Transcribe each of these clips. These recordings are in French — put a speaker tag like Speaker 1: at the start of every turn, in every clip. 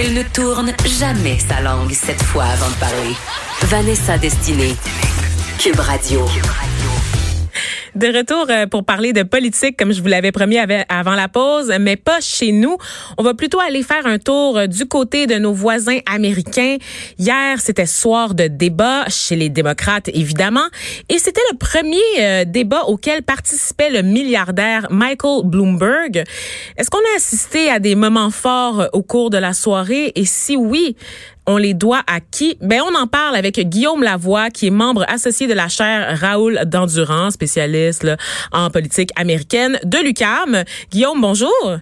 Speaker 1: Elle ne tourne jamais sa langue cette fois avant de parler. Vanessa Destinée. Cube Radio.
Speaker 2: De retour euh, pour parler de politique, comme je vous l'avais promis avant la pause, mais pas chez nous. On va plutôt aller faire un tour euh, du côté de nos voisins américains. Hier, c'était soir de débat chez les démocrates, évidemment, et c'était le premier euh, débat auquel participait le milliardaire Michael Bloomberg. Est-ce qu'on a assisté à des moments forts au cours de la soirée? Et si oui, on les doit à qui? Ben, on en parle avec Guillaume Lavoie, qui est membre associé de la chaire Raoul d'Endurance, spécialiste en politique américaine de l'UCAM. Guillaume, bonjour.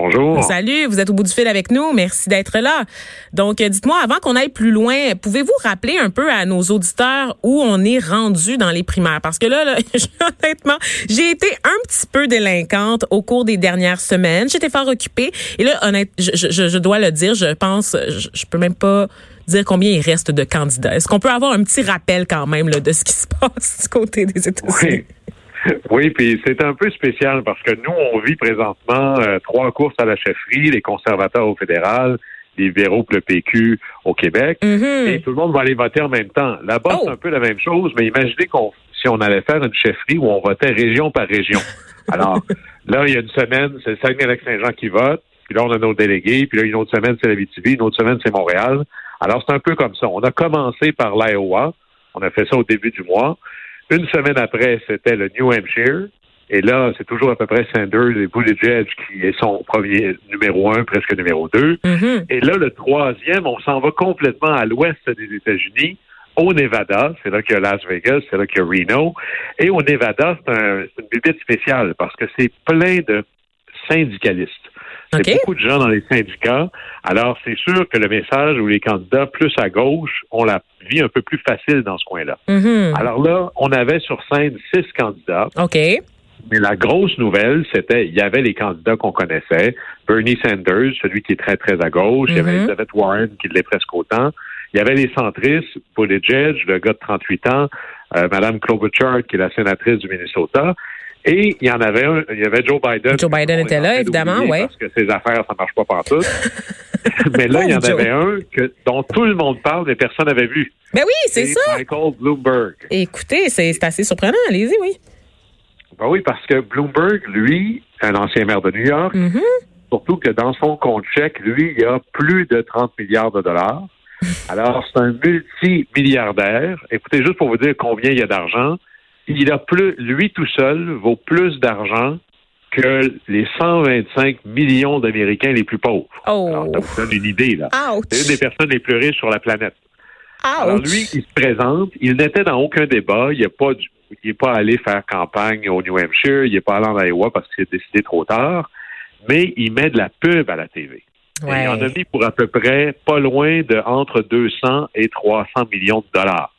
Speaker 3: Bonjour.
Speaker 2: Salut, vous êtes au bout du fil avec nous. Merci d'être là. Donc, euh, dites-moi, avant qu'on aille plus loin, pouvez-vous rappeler un peu à nos auditeurs où on est rendu dans les primaires? Parce que là, là honnêtement, j'ai été un petit peu délinquante au cours des dernières semaines. J'étais fort occupée. Et là, honnêtement, je, je, je, dois le dire, je pense, je, je peux même pas dire combien il reste de candidats. Est-ce qu'on peut avoir un petit rappel quand même là, de ce qui se passe du côté des États-Unis?
Speaker 3: Oui. Oui, puis c'est un peu spécial parce que nous, on vit présentement euh, trois courses à la chefferie, les conservateurs au fédéral, les libéraux le PQ au Québec,
Speaker 2: Mm-hmm.
Speaker 3: et tout le monde va aller voter en même temps. Là-bas,
Speaker 2: Oh.
Speaker 3: c'est un peu la même chose, mais imaginez qu'on si on allait faire une chefferie où on votait région par région. Alors, là, il y a une semaine, c'est le Saguenay-Lac-Saint-Jean qui vote, puis là, on a nos délégués, puis là, une autre semaine, c'est la BTV, une autre semaine, c'est Montréal. Alors, c'est un peu comme ça. On a commencé par l'Iowa, on a fait ça au début du mois. Une semaine après, c'était le New Hampshire. Et là, c'est toujours à peu près Sanders et Buttigieg qui est son premier numéro un, presque numéro deux.
Speaker 2: Mhm.
Speaker 3: Et là, le troisième, on s'en va complètement à l'ouest des États-Unis, au Nevada. C'est là qu'il y a Las Vegas, c'est là qu'il y a Reno. Et au Nevada, c'est un, une bibite spéciale parce que c'est plein de syndicalistes. C'est beaucoup de gens dans les syndicats. Alors, c'est sûr que le message ou les candidats plus à gauche ont la vie un peu plus facile dans ce coin-là.
Speaker 2: Mhm.
Speaker 3: Alors là, on avait sur scène six candidats.
Speaker 2: OK.
Speaker 3: Mais la grosse nouvelle, c'était il y avait les candidats qu'on connaissait. Bernie Sanders, celui qui est très, très à gauche. Il y avait
Speaker 2: Mhm.
Speaker 3: Elizabeth Warren, qui l'est presque autant. Il y avait les centristes, Buttigieg, le gars de 38 ans, euh, Madame Klobuchar, qui est la sénatrice du Minnesota. Et il y en avait un, il y avait Joe Biden.
Speaker 2: Joe Biden était là, évidemment, ouais.
Speaker 3: Parce que ses affaires, ça marche pas partout. mais là, il y en
Speaker 2: Joe.
Speaker 3: avait un que, dont tout le monde parle, mais personne n'avait vu.
Speaker 2: Ben oui, c'est ça.
Speaker 3: Michael Bloomberg.
Speaker 2: Écoutez, c'est assez surprenant. Allez-y, oui.
Speaker 3: Ben oui, parce que Bloomberg, lui, un ancien maire de New York,
Speaker 2: Mhm.
Speaker 3: surtout que dans son compte chèque, lui, il y a plus de 30 milliards de dollars. Alors, c'est un multimilliardaire. Écoutez, juste pour vous dire combien il y a d'argent, il a plus, lui tout seul vaut plus d'argent que les 125 millions d'Américains les plus pauvres.
Speaker 2: Oh.
Speaker 3: Alors, ça vous donne une idée, là. C'est une des personnes les plus riches sur la planète. Alors
Speaker 2: Ouch.
Speaker 3: lui, il se présente, il n'était dans aucun débat, il n'est pas, du- il est pas allé faire campagne au New Hampshire, il n'est pas allé en Iowa parce qu'il a décidé trop tard, mais il met de la pub à la TV. Et
Speaker 2: Ouais.
Speaker 3: Il en a mis pour à peu près pas loin de entre 200 et 300 millions de dollars.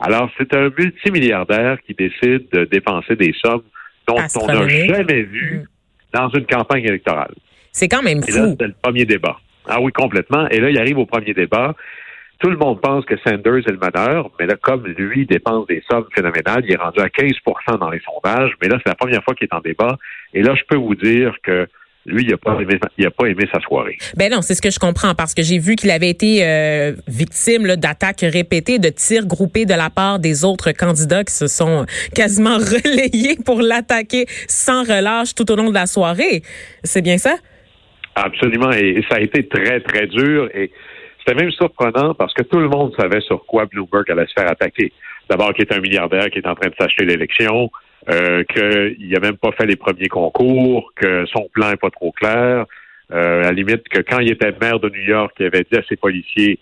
Speaker 3: Alors, c'est un multimilliardaire qui décide de dépenser des sommes dont on n'a jamais vu dans une campagne électorale.
Speaker 2: C'est quand même
Speaker 3: Et là,
Speaker 2: fou.
Speaker 3: c'était le premier débat. Ah oui, complètement. Et là, il arrive au premier débat. Tout le monde pense que Sanders est le meneur, mais là, comme lui dépense des sommes phénoménales, il est rendu à 15% dans les sondages. Mais là, c'est la première fois qu'il est en débat. Et là, je peux vous dire que lui, il n'a pas, aimé, il a pas aimé sa soirée.
Speaker 2: Ben non, c'est ce que je comprends parce que j'ai vu qu'il avait été euh, victime d'attaques répétées, de tirs groupés de la part des autres candidats qui se sont quasiment relayés pour l'attaquer sans relâche tout au long de la soirée. C'est bien ça?
Speaker 3: Absolument. Et, et ça a été très, très dur. Et c'était même surprenant parce que tout le monde savait sur quoi Bloomberg allait se faire attaquer. D'abord, qu'il est un milliardaire qui est en train de s'acheter l'élection, euh, qu'il n'a même pas fait les premiers concours, que son plan n'est pas trop clair. Euh, à la limite, que quand il était maire de New York, il avait dit à ses policiers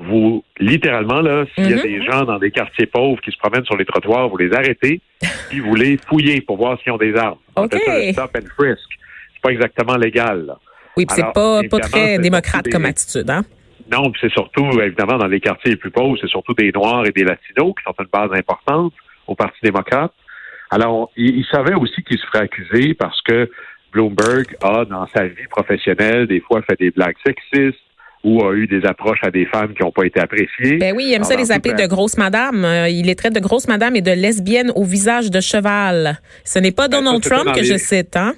Speaker 3: vous, littéralement, là, s'il y a
Speaker 2: Mhm.
Speaker 3: des gens dans des quartiers pauvres qui se promènent sur les trottoirs, vous les arrêtez, puis vous les fouillez pour voir s'ils ont des armes. On
Speaker 2: OK.
Speaker 3: appelle ça un stop and frisk. C'est pas exactement légal, là.
Speaker 2: Oui, puis c'est pas, pas très
Speaker 3: c'est
Speaker 2: démocrate comme attitude, hein?
Speaker 3: Non, puis c'est surtout, évidemment, dans les quartiers les plus pauvres, c'est surtout des Noirs et des Latinos qui sont une base importante au Parti démocrate. Alors, il, il savait aussi qu'il se ferait accuser parce que Bloomberg a, dans sa vie professionnelle, des fois fait des blagues sexistes ou a eu des approches à des femmes qui n'ont pas été appréciées.
Speaker 2: Ben oui, il aime ça les appeler de grosses madames. Euh, il les traite de grosses madames et de lesbiennes au visage de cheval. Ce n'est pas
Speaker 3: Ben,
Speaker 2: Donald
Speaker 3: ça,
Speaker 2: Trump que
Speaker 3: les-
Speaker 2: je cite, hein?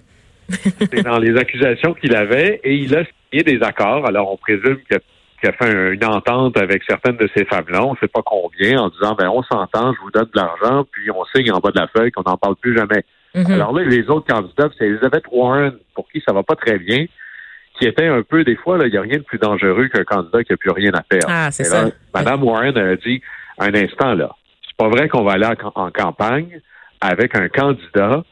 Speaker 3: C'est dans les accusations qu'il avait et il a signé des accords. Alors, on présume qu'il a, fait un- une entente avec certaines de ces femmes-là, on ne sait pas combien, en disant, ben, on s'entend, je vous donne de l'argent, puis on signe en bas de la feuille qu'on n'en parle plus jamais.
Speaker 2: Mhm.
Speaker 3: Alors là, les autres candidats, c'est Elizabeth Warren, pour qui ça va pas très bien, qui était un peu, des fois, là, il n'y a rien de plus dangereux qu'un candidat qui n'a plus rien à perdre.
Speaker 2: Ah, c'est ça.
Speaker 3: là, Madame Warren a dit, un instant, là, c'est pas vrai qu'on va aller en campagne avec un candidat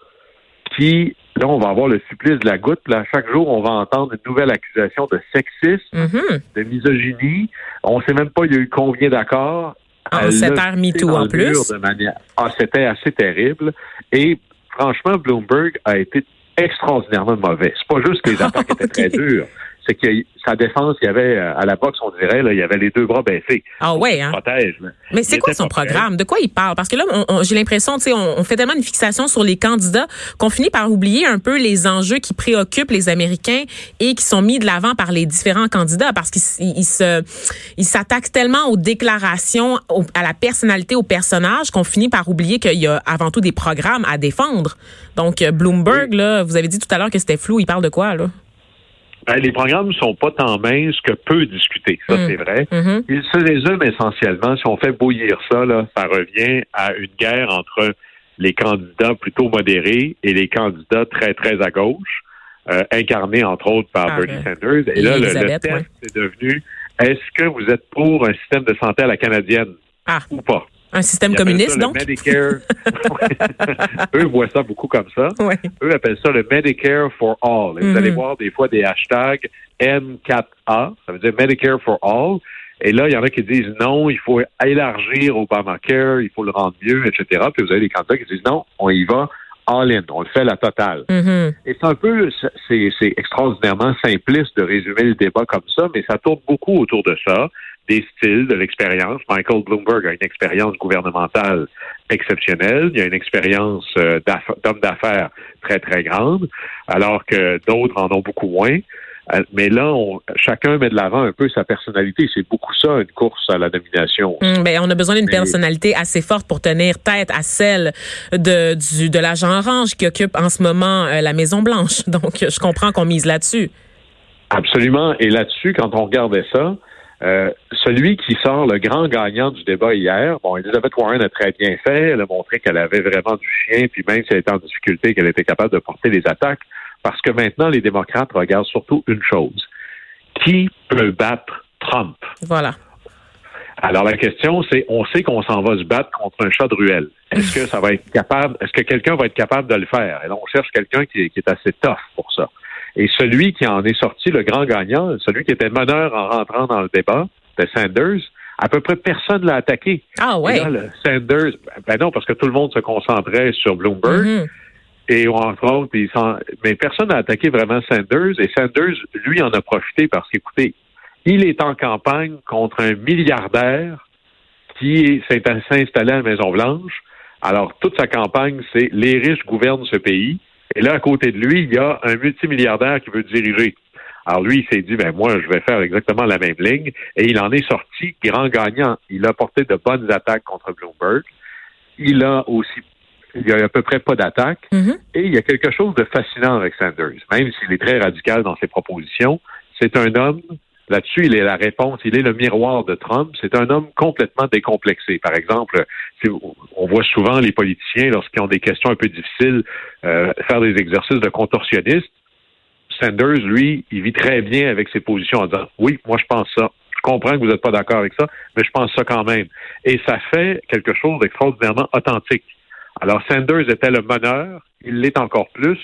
Speaker 3: qui, là, on va avoir le supplice de la goutte, là, chaque jour, on va entendre une nouvelle accusation de sexisme,
Speaker 2: Mhm.
Speaker 3: de misogynie. On sait même pas il y a eu combien d'accords. L'a
Speaker 2: ère
Speaker 3: poussé
Speaker 2: MeToo, en plus.
Speaker 3: mur de manière- Ah, c'était assez terrible. Et franchement, Bloomberg a été extraordinairement mauvais. C'est pas juste que les attaques étaient très dures. C'est que sa défense, il y avait euh, à la boxe, on dirait, là, il y avait les deux bras baissés.
Speaker 2: Ah ouais, hein?
Speaker 3: Protège.
Speaker 2: Mais c'est quoi son programme? De quoi il parle? Parce que là, j'ai l'impression, tu sais, on, on fait tellement une fixation sur les candidats qu'on finit par oublier un peu les enjeux qui préoccupent les Américains et qui sont mis de l'avant par les différents candidats parce qu'ils se, ils s'attaquent tellement aux déclarations, à la personnalité, au personnage qu'on finit par oublier qu'il y a avant tout des programmes à défendre. Donc, euh, Bloomberg, là, vous avez dit tout à l'heure que c'était flou. Il parle de quoi, là?
Speaker 3: Ben, les programmes ne sont pas tant minces que peu discutés. Ça,
Speaker 2: Mm.
Speaker 3: c'est vrai.
Speaker 2: Mhm.
Speaker 3: Il se résume essentiellement, si on fait bouillir ça, là, ça revient à une guerre entre les candidats plutôt modérés et les candidats très, très à gauche, euh, incarnés entre autres par
Speaker 2: Par,
Speaker 3: Bernie
Speaker 2: euh,
Speaker 3: Sanders. Et
Speaker 2: et
Speaker 3: là, le- test
Speaker 2: ouais.
Speaker 3: est devenu est-ce que vous êtes pour un système de santé à la canadienne
Speaker 2: Ah,
Speaker 3: ou pas?
Speaker 2: Un système communiste,
Speaker 3: ça le
Speaker 2: donc?
Speaker 3: Medicare. Eux voient ça beaucoup comme ça.
Speaker 2: Ouais.
Speaker 3: Eux appellent ça le Medicare for All. Et
Speaker 2: Mhm.
Speaker 3: Vous allez voir des fois des hashtags M4A, ça veut dire Medicare for All. Et là, il y en a qui disent non, il faut élargir Obamacare, il faut le rendre mieux, etc. Puis vous avez des candidats qui disent non, on y va all-in, on le fait à la totale.
Speaker 2: Mhm.
Speaker 3: Et c'est un peu, c'est extraordinairement simpliste de résumer le débat comme ça, mais ça tourne beaucoup autour de ça, des styles, de l'expérience. Michael Bloomberg a une expérience gouvernementale exceptionnelle. Il a une expérience euh, d'homme d'affaires très, très grande, alors que d'autres en ont beaucoup moins. Euh, Mais là, on- chacun met de l'avant un peu sa personnalité. C'est beaucoup ça, une course à la nomination.
Speaker 2: Hum, ben, on a besoin d'une personnalité assez forte pour tenir tête à celle de du de l'agent orange qui occupe en ce moment euh, la Maison Blanche. Donc, je comprends qu'on mise là-dessus.
Speaker 3: Absolument. Et là-dessus, quand on regardait ça, euh, celui qui sort le grand gagnant du débat hier, bon, Elizabeth Warren a très bien fait. Elle a montré qu'elle avait vraiment du chien, puis même si elle était en difficulté, qu'elle était capable de porter les attaques. Parce que maintenant, les démocrates regardent surtout une chose. Qui peut battre Trump?
Speaker 2: Voilà.
Speaker 3: Alors la question, c'est, on sait qu'on s'en va se battre contre un chat de ruelle. Est-ce que ça va être capable, est-ce que quelqu'un va être capable de le faire? Et là, on cherche quelqu'un qui est assez tough pour ça. Et celui qui en est sorti le grand gagnant, celui qui était meneur en rentrant dans le débat, c'était Sanders. À peu près personne l'a attaqué.
Speaker 2: Ah ouais.
Speaker 3: là, le Sanders, ben non, parce que tout le monde se concentrait sur Bloomberg.
Speaker 2: Mhm.
Speaker 3: Et entre autres, il s'en- mais personne n'a attaqué vraiment Sanders. Et Sanders, lui, en a profité parce qu'écoutez, il est en campagne contre un milliardaire qui s'est s'est installé à la Maison-Blanche. Alors, toute sa campagne, c'est les riches gouvernent ce pays. Et là, à côté de lui, il y a un multimilliardaire qui veut diriger. Alors lui, il s'est dit, ben moi, je vais faire exactement la même ligne. Et il en est sorti grand gagnant. Il a porté de bonnes attaques contre Bloomberg. Il a aussi, il y a à peu près pas d'attaques.
Speaker 2: Mhm.
Speaker 3: Et il y a quelque chose de fascinant avec Sanders. Même s'il est très radical dans ses propositions, c'est un homme, là-dessus, il est la réponse, il est le miroir de Trump. C'est un homme complètement décomplexé. Par exemple, si- on voit souvent les politiciens, lorsqu'ils ont des questions un peu difficiles, euh, faire des exercices de contorsionniste. Sanders, lui, il vit très bien avec ses positions en disant, oui, moi je pense ça. Je comprends que vous n'êtes pas d'accord avec ça, mais je pense ça quand même. Et ça fait quelque chose d'extraordinairement authentique. Alors, Sanders était le meneur, il l'est encore plus.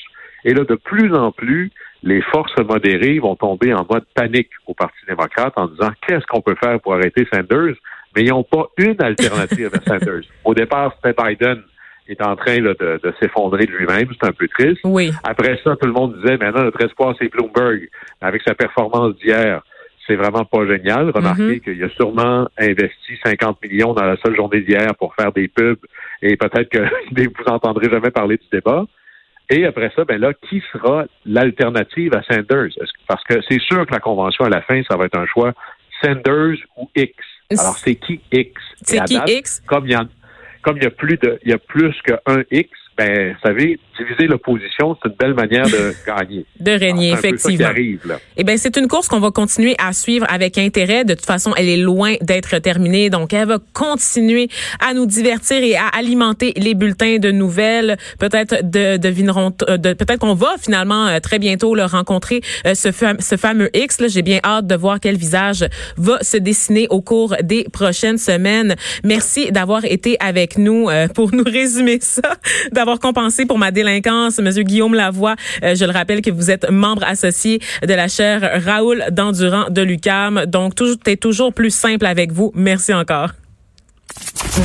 Speaker 3: Et là, de plus en plus, les forces modérées vont tomber en mode panique au Parti démocrate en disant qu'est-ce qu'on peut faire pour arrêter Sanders, mais ils n'ont pas une alternative à Sanders. Au départ, c'était Biden est en train de, de s'effondrer de lui-même, c'est un peu triste.
Speaker 2: Oui.
Speaker 3: Après ça, tout le monde disait maintenant notre espoir c'est Bloomberg avec sa performance d'hier. C'est vraiment pas génial. Remarquez mm-hmm. qu'il a sûrement investi 50 millions dans la seule journée d'hier pour faire des pubs et peut-être que vous entendrez jamais parler du débat. Et après ça, ben là, qui sera l'alternative à Sanders? Parce que c'est sûr que la convention à la fin, ça va être un choix Sanders ou X. Alors, c'est qui X?
Speaker 2: C'est qui X?
Speaker 3: Comme il y a, comme il y a plus de, il y a plus qu'un X, ben, vous savez, diviser l'opposition, c'est une belle manière de gagner.
Speaker 2: de régner, effectivement. Eh ben, c'est une course qu'on va continuer à suivre avec intérêt. De toute façon, elle est loin d'être terminée, donc elle va continuer à nous divertir et à alimenter les bulletins de nouvelles. Peut-être de, devineront, de, peut-être qu'on va finalement euh, très bientôt le rencontrer euh, ce, ce fameux X. J'ai bien hâte de voir quel visage va se dessiner au cours des prochaines semaines. Merci d'avoir été avec nous euh, pour nous résumer ça, compensé pour ma délinquance, Monsieur Guillaume Lavoie. Euh, je le rappelle que vous êtes membre associé de la chaire Raoul d'Endurant de l'UCAM. Donc, tout est toujours plus simple avec vous. Merci encore.